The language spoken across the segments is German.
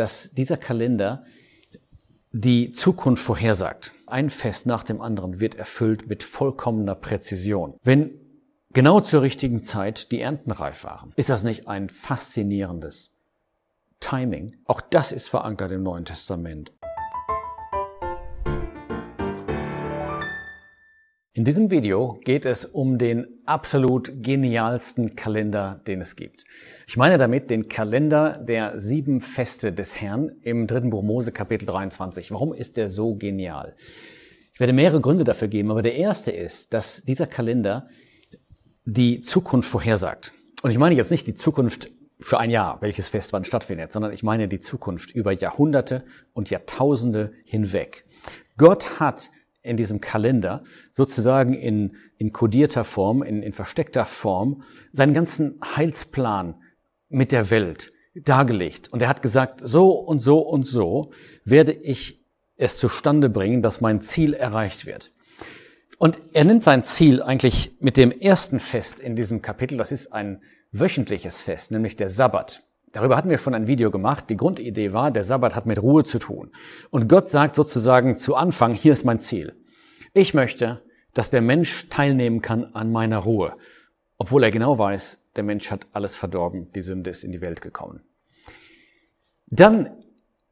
dass dieser Kalender die Zukunft vorhersagt. Ein Fest nach dem anderen wird erfüllt mit vollkommener Präzision. Wenn genau zur richtigen Zeit die Ernten reif waren, ist das nicht ein faszinierendes Timing? Auch das ist verankert im Neuen Testament. In diesem Video geht es um den absolut genialsten Kalender, den es gibt. Ich meine damit den Kalender der sieben Feste des Herrn im dritten Buch Mose Kapitel 23. Warum ist der so genial? Ich werde mehrere Gründe dafür geben, aber der erste ist, dass dieser Kalender die Zukunft vorhersagt. Und ich meine jetzt nicht die Zukunft für ein Jahr, welches Fest wann stattfindet, sondern ich meine die Zukunft über Jahrhunderte und Jahrtausende hinweg. Gott hat in diesem Kalender sozusagen in, in kodierter Form, in, in versteckter Form seinen ganzen Heilsplan mit der Welt dargelegt. Und er hat gesagt, so und so und so werde ich es zustande bringen, dass mein Ziel erreicht wird. Und er nimmt sein Ziel eigentlich mit dem ersten Fest in diesem Kapitel. Das ist ein wöchentliches Fest, nämlich der Sabbat. Darüber hatten wir schon ein Video gemacht. Die Grundidee war, der Sabbat hat mit Ruhe zu tun. Und Gott sagt sozusagen zu Anfang, hier ist mein Ziel. Ich möchte, dass der Mensch teilnehmen kann an meiner Ruhe. Obwohl er genau weiß, der Mensch hat alles verdorben, die Sünde ist in die Welt gekommen. Dann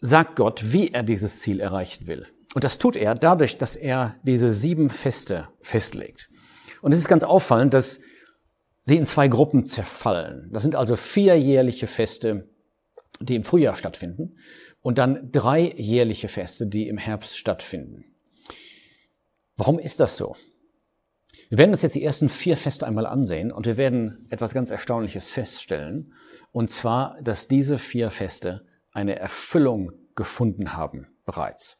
sagt Gott, wie er dieses Ziel erreichen will. Und das tut er dadurch, dass er diese sieben Feste festlegt. Und es ist ganz auffallend, dass sie in zwei Gruppen zerfallen. Das sind also vier jährliche Feste, die im Frühjahr stattfinden und dann drei jährliche Feste, die im Herbst stattfinden. Warum ist das so? Wir werden uns jetzt die ersten vier Feste einmal ansehen und wir werden etwas ganz Erstaunliches feststellen. Und zwar, dass diese vier Feste eine Erfüllung gefunden haben bereits.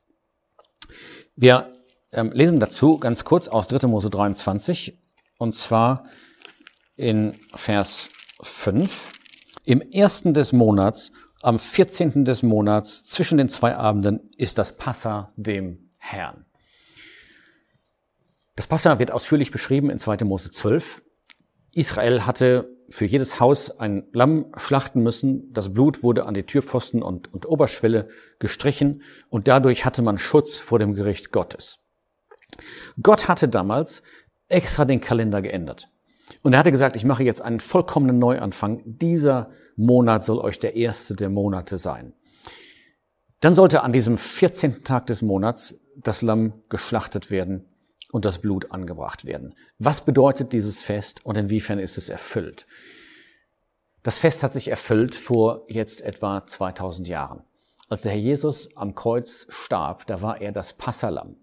Wir ähm, lesen dazu ganz kurz aus 3. Mose 23 und zwar in Vers 5. Im ersten des Monats, am 14. des Monats, zwischen den zwei Abenden, ist das Passa dem Herrn. Das Passa wird ausführlich beschrieben in 2. Mose 12. Israel hatte für jedes Haus ein Lamm schlachten müssen. Das Blut wurde an die Türpfosten und, und Oberschwelle gestrichen und dadurch hatte man Schutz vor dem Gericht Gottes. Gott hatte damals extra den Kalender geändert. Und er hatte gesagt, ich mache jetzt einen vollkommenen Neuanfang. Dieser Monat soll euch der erste der Monate sein. Dann sollte an diesem 14. Tag des Monats das Lamm geschlachtet werden und das Blut angebracht werden. Was bedeutet dieses Fest und inwiefern ist es erfüllt? Das Fest hat sich erfüllt vor jetzt etwa 2000 Jahren. Als der Herr Jesus am Kreuz starb, da war er das Passalam.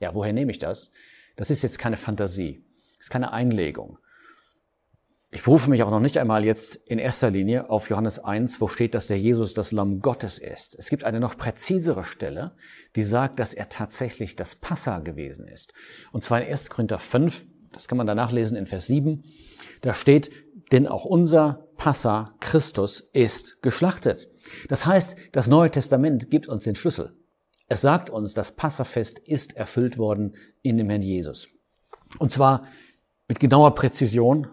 Ja, woher nehme ich das? Das ist jetzt keine Fantasie. Das ist keine Einlegung. Ich berufe mich auch noch nicht einmal jetzt in erster Linie auf Johannes 1, wo steht, dass der Jesus das Lamm Gottes ist. Es gibt eine noch präzisere Stelle, die sagt, dass er tatsächlich das Passa gewesen ist. Und zwar in 1. Korinther 5, das kann man danach lesen in Vers 7, da steht, denn auch unser Passa Christus ist geschlachtet. Das heißt, das Neue Testament gibt uns den Schlüssel. Es sagt uns, das Passafest ist erfüllt worden in dem Herrn Jesus. Und zwar mit genauer Präzision,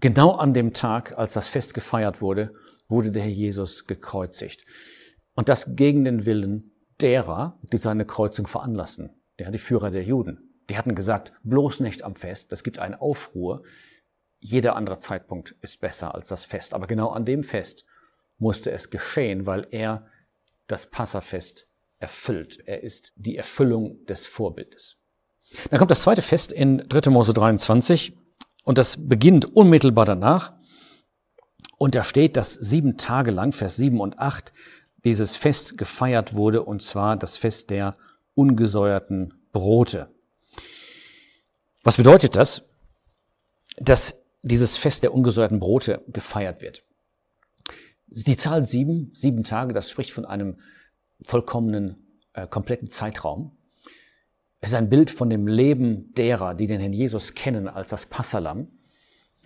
Genau an dem Tag, als das Fest gefeiert wurde, wurde der Herr Jesus gekreuzigt. Und das gegen den Willen derer, die seine Kreuzung veranlassen. Der, die Führer der Juden. Die hatten gesagt, bloß nicht am Fest, das gibt einen Aufruhr. Jeder andere Zeitpunkt ist besser als das Fest. Aber genau an dem Fest musste es geschehen, weil er das Passafest erfüllt. Er ist die Erfüllung des Vorbildes. Dann kommt das zweite Fest in 3. Mose 23. Und das beginnt unmittelbar danach. Und da steht, dass sieben Tage lang, Vers sieben und acht, dieses Fest gefeiert wurde, und zwar das Fest der ungesäuerten Brote. Was bedeutet das? Dass dieses Fest der ungesäuerten Brote gefeiert wird. Die Zahl sieben, sieben Tage, das spricht von einem vollkommenen, äh, kompletten Zeitraum. Es ist ein Bild von dem Leben derer, die den Herrn Jesus kennen als das Passalam.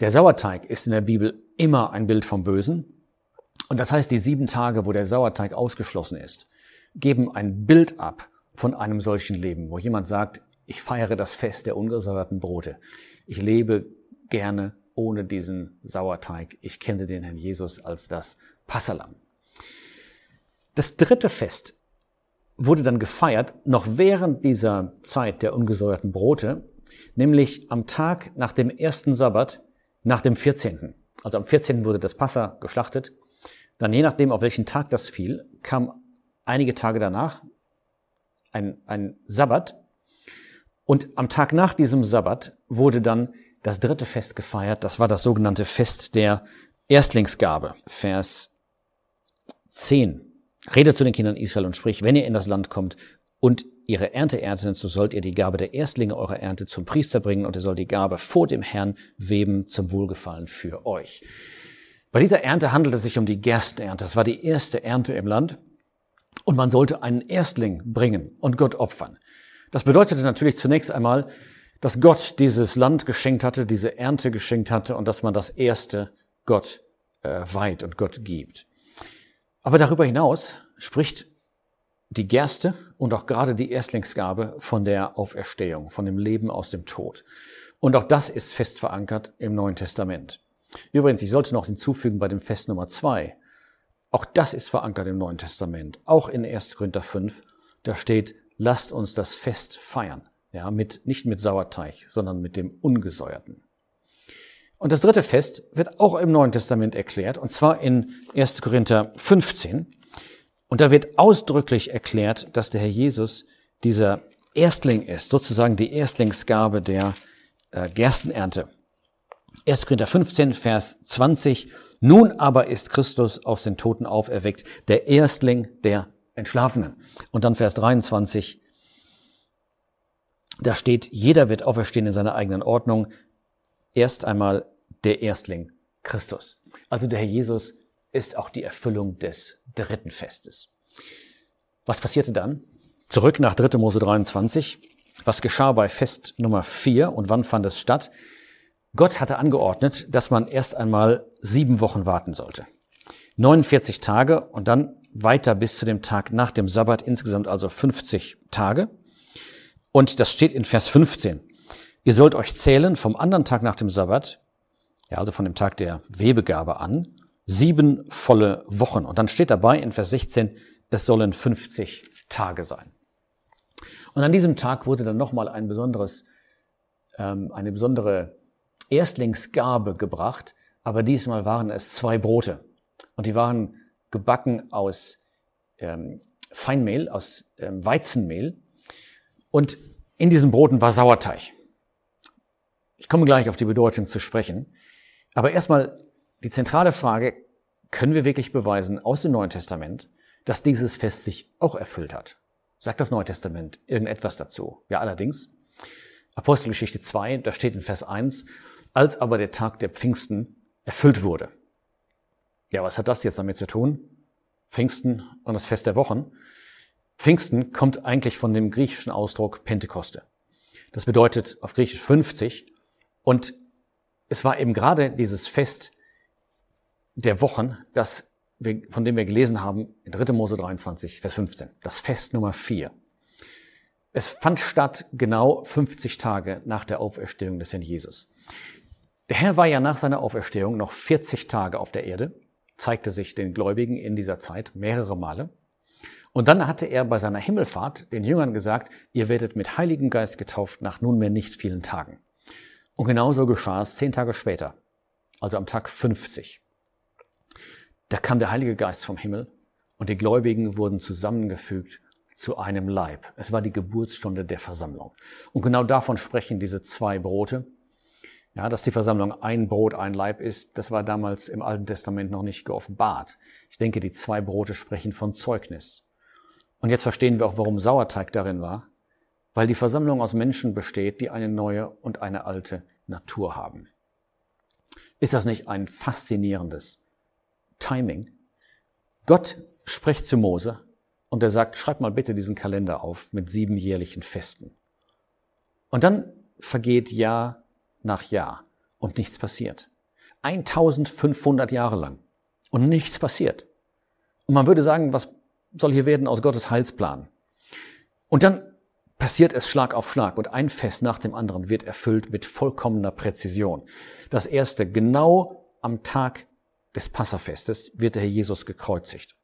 Der Sauerteig ist in der Bibel immer ein Bild vom Bösen. Und das heißt, die sieben Tage, wo der Sauerteig ausgeschlossen ist, geben ein Bild ab von einem solchen Leben, wo jemand sagt, ich feiere das Fest der ungesäuerten Brote. Ich lebe gerne ohne diesen Sauerteig. Ich kenne den Herrn Jesus als das Passalam. Das dritte Fest wurde dann gefeiert, noch während dieser Zeit der ungesäuerten Brote, nämlich am Tag nach dem ersten Sabbat, nach dem 14. Also am 14. wurde das Passa geschlachtet. Dann je nachdem, auf welchen Tag das fiel, kam einige Tage danach ein, ein Sabbat. Und am Tag nach diesem Sabbat wurde dann das dritte Fest gefeiert. Das war das sogenannte Fest der Erstlingsgabe. Vers 10. Rede zu den Kindern Israel und sprich, wenn ihr in das Land kommt und ihre Ernte ernten, so sollt ihr die Gabe der Erstlinge eurer Ernte zum Priester bringen und er soll die Gabe vor dem Herrn weben zum Wohlgefallen für euch. Bei dieser Ernte handelt es sich um die Gerstenernte. Das war die erste Ernte im Land und man sollte einen Erstling bringen und Gott opfern. Das bedeutete natürlich zunächst einmal, dass Gott dieses Land geschenkt hatte, diese Ernte geschenkt hatte und dass man das Erste Gott äh, weiht und Gott gibt. Aber darüber hinaus spricht die Gerste und auch gerade die Erstlingsgabe von der Auferstehung, von dem Leben aus dem Tod. Und auch das ist fest verankert im Neuen Testament. Übrigens, ich sollte noch hinzufügen bei dem Fest Nummer zwei. Auch das ist verankert im Neuen Testament. Auch in 1. Korinther 5, da steht, lasst uns das Fest feiern. Ja, mit, nicht mit Sauerteig, sondern mit dem Ungesäuerten. Und das dritte Fest wird auch im Neuen Testament erklärt, und zwar in 1. Korinther 15. Und da wird ausdrücklich erklärt, dass der Herr Jesus dieser Erstling ist, sozusagen die Erstlingsgabe der äh, Gerstenernte. 1. Korinther 15, Vers 20. Nun aber ist Christus aus den Toten auferweckt, der Erstling der Entschlafenen. Und dann Vers 23. Da steht, jeder wird auferstehen in seiner eigenen Ordnung erst einmal der Erstling Christus. Also der Herr Jesus ist auch die Erfüllung des dritten Festes. Was passierte dann? Zurück nach 3. Mose 23. Was geschah bei Fest Nummer 4 und wann fand es statt? Gott hatte angeordnet, dass man erst einmal sieben Wochen warten sollte. 49 Tage und dann weiter bis zu dem Tag nach dem Sabbat, insgesamt also 50 Tage. Und das steht in Vers 15. Ihr sollt euch zählen vom anderen Tag nach dem Sabbat, ja, also von dem Tag der Webegabe an, sieben volle Wochen. Und dann steht dabei in Vers 16, es sollen 50 Tage sein. Und an diesem Tag wurde dann nochmal ein besonderes, ähm, eine besondere Erstlingsgabe gebracht, aber diesmal waren es zwei Brote. Und die waren gebacken aus ähm, Feinmehl, aus ähm, Weizenmehl. Und in diesen Broten war Sauerteig. Ich komme gleich auf die Bedeutung zu sprechen. Aber erstmal die zentrale Frage, können wir wirklich beweisen aus dem Neuen Testament, dass dieses Fest sich auch erfüllt hat? Sagt das Neue Testament irgendetwas dazu? Ja, allerdings. Apostelgeschichte 2, da steht in Vers 1, als aber der Tag der Pfingsten erfüllt wurde. Ja, was hat das jetzt damit zu tun? Pfingsten und das Fest der Wochen. Pfingsten kommt eigentlich von dem griechischen Ausdruck Pentekoste. Das bedeutet auf Griechisch 50 und es war eben gerade dieses Fest der Wochen, das wir, von dem wir gelesen haben in 3. Mose 23, Vers 15, das Fest Nummer 4. Es fand statt genau 50 Tage nach der Auferstehung des Herrn Jesus. Der Herr war ja nach seiner Auferstehung noch 40 Tage auf der Erde, zeigte sich den Gläubigen in dieser Zeit mehrere Male. Und dann hatte er bei seiner Himmelfahrt den Jüngern gesagt, ihr werdet mit Heiligen Geist getauft nach nunmehr nicht vielen Tagen. Und genauso geschah es zehn Tage später, also am Tag 50. Da kam der Heilige Geist vom Himmel und die Gläubigen wurden zusammengefügt zu einem Leib. Es war die Geburtsstunde der Versammlung. Und genau davon sprechen diese zwei Brote. Ja, dass die Versammlung ein Brot, ein Leib ist, das war damals im Alten Testament noch nicht geoffenbart. Ich denke, die zwei Brote sprechen von Zeugnis. Und jetzt verstehen wir auch, warum Sauerteig darin war weil die Versammlung aus Menschen besteht, die eine neue und eine alte Natur haben. Ist das nicht ein faszinierendes Timing? Gott spricht zu Mose und er sagt, schreib mal bitte diesen Kalender auf mit sieben jährlichen Festen. Und dann vergeht Jahr nach Jahr und nichts passiert. 1500 Jahre lang und nichts passiert. Und man würde sagen, was soll hier werden aus Gottes Heilsplan? Und dann passiert es Schlag auf Schlag und ein Fest nach dem anderen wird erfüllt mit vollkommener Präzision. Das erste, genau am Tag des Passafestes wird der Herr Jesus gekreuzigt.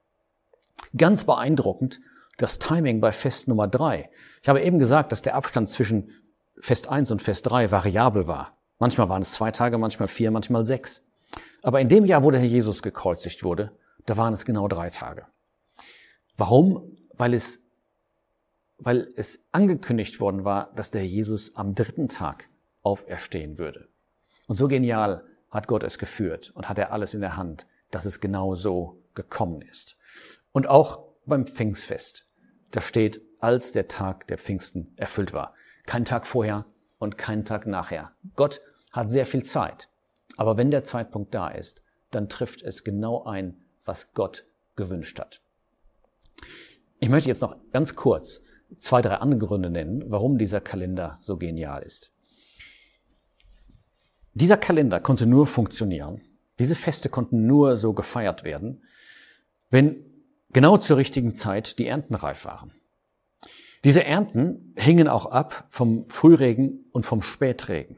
Ganz beeindruckend das Timing bei Fest Nummer drei. Ich habe eben gesagt, dass der Abstand zwischen Fest 1 und Fest 3 variabel war. Manchmal waren es zwei Tage, manchmal vier, manchmal sechs. Aber in dem Jahr, wo der Herr Jesus gekreuzigt wurde, da waren es genau drei Tage. Warum? Weil es, weil es angekündigt worden war, dass der Jesus am dritten Tag auferstehen würde. Und so genial hat Gott es geführt und hat er alles in der Hand, dass es genau so gekommen ist. Und auch beim Pfingstfest, da steht, als der Tag der Pfingsten erfüllt war. Kein Tag vorher und kein Tag nachher. Gott hat sehr viel Zeit. Aber wenn der Zeitpunkt da ist, dann trifft es genau ein, was Gott gewünscht hat. Ich möchte jetzt noch ganz kurz zwei, drei andere Gründe nennen, warum dieser Kalender so genial ist. Dieser Kalender konnte nur funktionieren, diese Feste konnten nur so gefeiert werden, wenn genau zur richtigen Zeit die Ernten reif waren. Diese Ernten hingen auch ab vom Frühregen und vom Spätregen.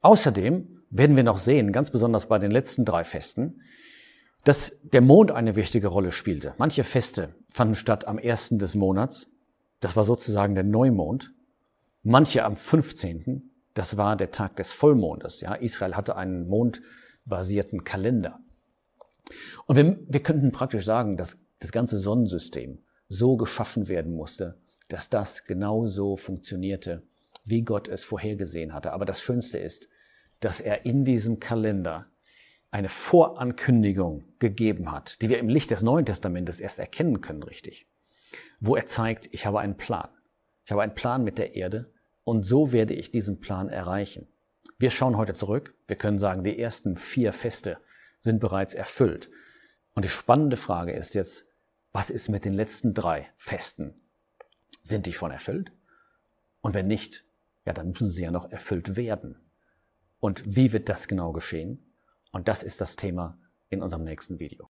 Außerdem werden wir noch sehen, ganz besonders bei den letzten drei Festen, dass der Mond eine wichtige Rolle spielte. Manche Feste fanden statt am ersten des Monats, das war sozusagen der Neumond. Manche am 15., das war der Tag des Vollmondes. Ja, Israel hatte einen mondbasierten Kalender. Und wir, wir könnten praktisch sagen, dass das ganze Sonnensystem so geschaffen werden musste, dass das genau so funktionierte, wie Gott es vorhergesehen hatte. Aber das Schönste ist, dass er in diesem Kalender eine Vorankündigung gegeben hat, die wir im Licht des Neuen Testamentes erst erkennen können, richtig, wo er zeigt, ich habe einen Plan. Ich habe einen Plan mit der Erde und so werde ich diesen Plan erreichen. Wir schauen heute zurück. Wir können sagen, die ersten vier Feste sind bereits erfüllt. Und die spannende Frage ist jetzt, was ist mit den letzten drei Festen? Sind die schon erfüllt? Und wenn nicht, ja, dann müssen sie ja noch erfüllt werden. Und wie wird das genau geschehen? Und das ist das Thema in unserem nächsten Video.